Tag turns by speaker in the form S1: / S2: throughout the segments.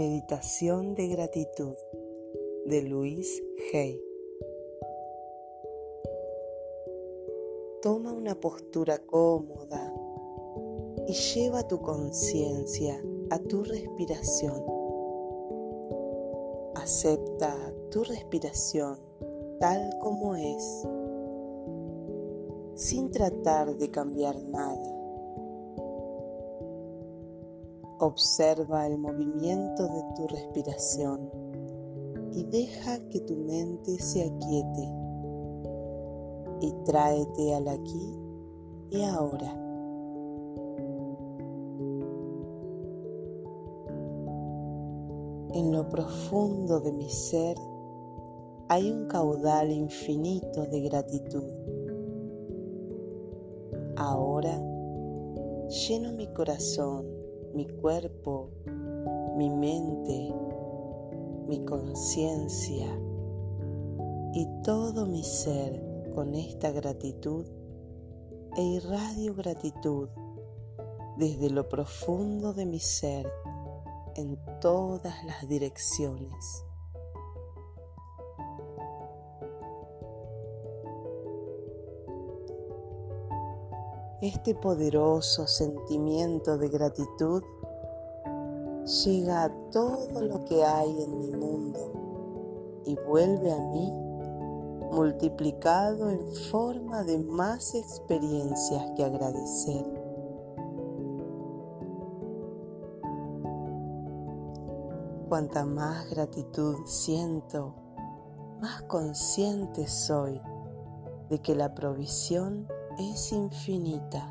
S1: Meditación de gratitud de Luis Hay. Toma una postura cómoda y lleva tu conciencia a tu respiración. Acepta tu respiración tal como es, sin tratar de cambiar nada. Observa el movimiento de tu respiración y deja que tu mente se aquiete y tráete al aquí y ahora. En lo profundo de mi ser hay un caudal infinito de gratitud. Ahora lleno mi corazón mi cuerpo, mi mente, mi conciencia y todo mi ser con esta gratitud e irradio gratitud desde lo profundo de mi ser en todas las direcciones. Este poderoso sentimiento de gratitud llega a todo lo que hay en mi mundo y vuelve a mí multiplicado en forma de más experiencias que agradecer. Cuanta más gratitud siento, más consciente soy de que la provisión es infinita.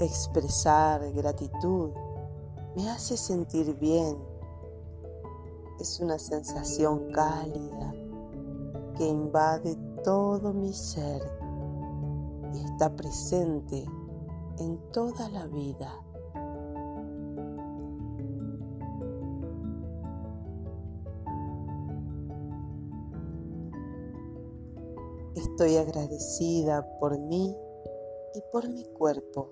S1: Expresar gratitud me hace sentir bien. Es una sensación cálida que invade todo mi ser y está presente en toda la vida. Estoy agradecida por mí y por mi cuerpo.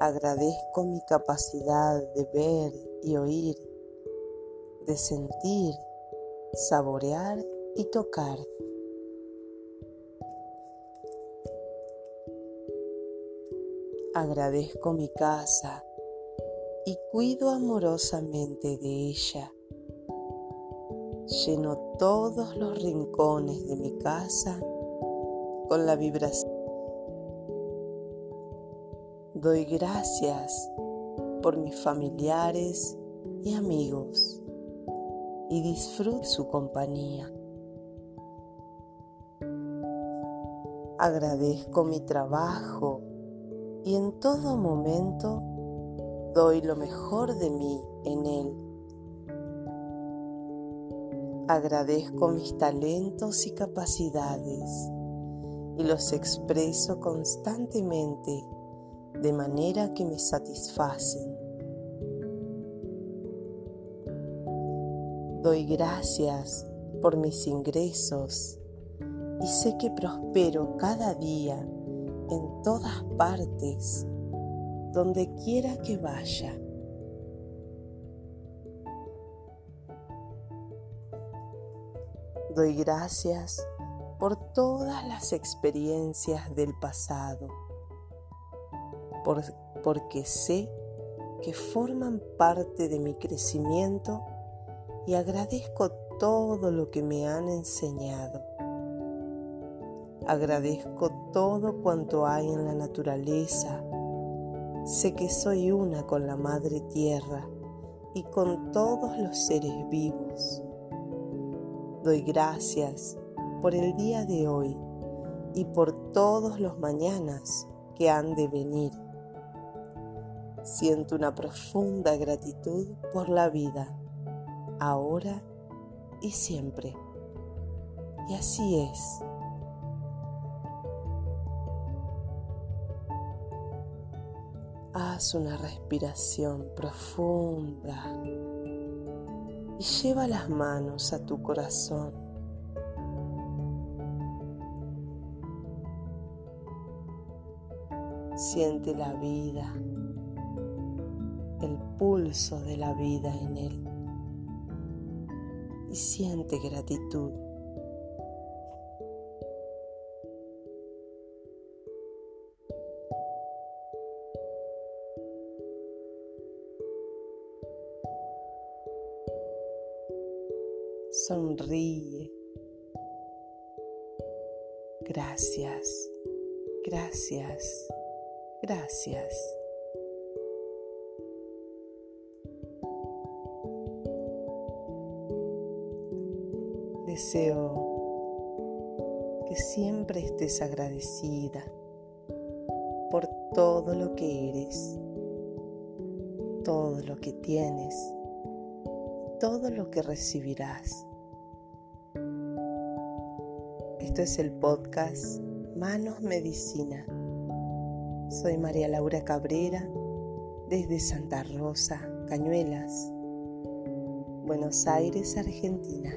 S1: Agradezco mi capacidad de ver y oír, de sentir, saborear y tocar. Agradezco mi casa y cuido amorosamente de ella lleno todos los rincones de mi casa con la vibración. Doy gracias por mis familiares y amigos y disfruto su compañía. Agradezco mi trabajo y en todo momento doy lo mejor de mí en él Agradezco mis talentos y capacidades y los expreso constantemente de manera que me satisfacen. Doy gracias por mis ingresos y sé que prospero cada día en todas partes, donde quiera que vaya. Doy gracias por todas las experiencias del pasado, porque sé que forman parte de mi crecimiento y agradezco todo lo que me han enseñado. Agradezco todo cuanto hay en la naturaleza. Sé que soy una con la Madre Tierra y con todos los seres vivos. Doy gracias por el día de hoy y por todos los mañanas que han de venir. Siento una profunda gratitud por la vida, ahora y siempre. Y así es. Haz una respiración profunda y lleva las manos a tu corazón. Siente la vida, el pulso de la vida en él. Y siente gratitud. Sonríe. Gracias, gracias, gracias. Deseo que siempre estés agradecida por todo lo que eres, todo lo que tienes, todo lo que recibirás. Esto es el podcast Manos Medicina. Soy María Laura Cabrera desde Santa Rosa, Cañuelas, Buenos Aires, Argentina.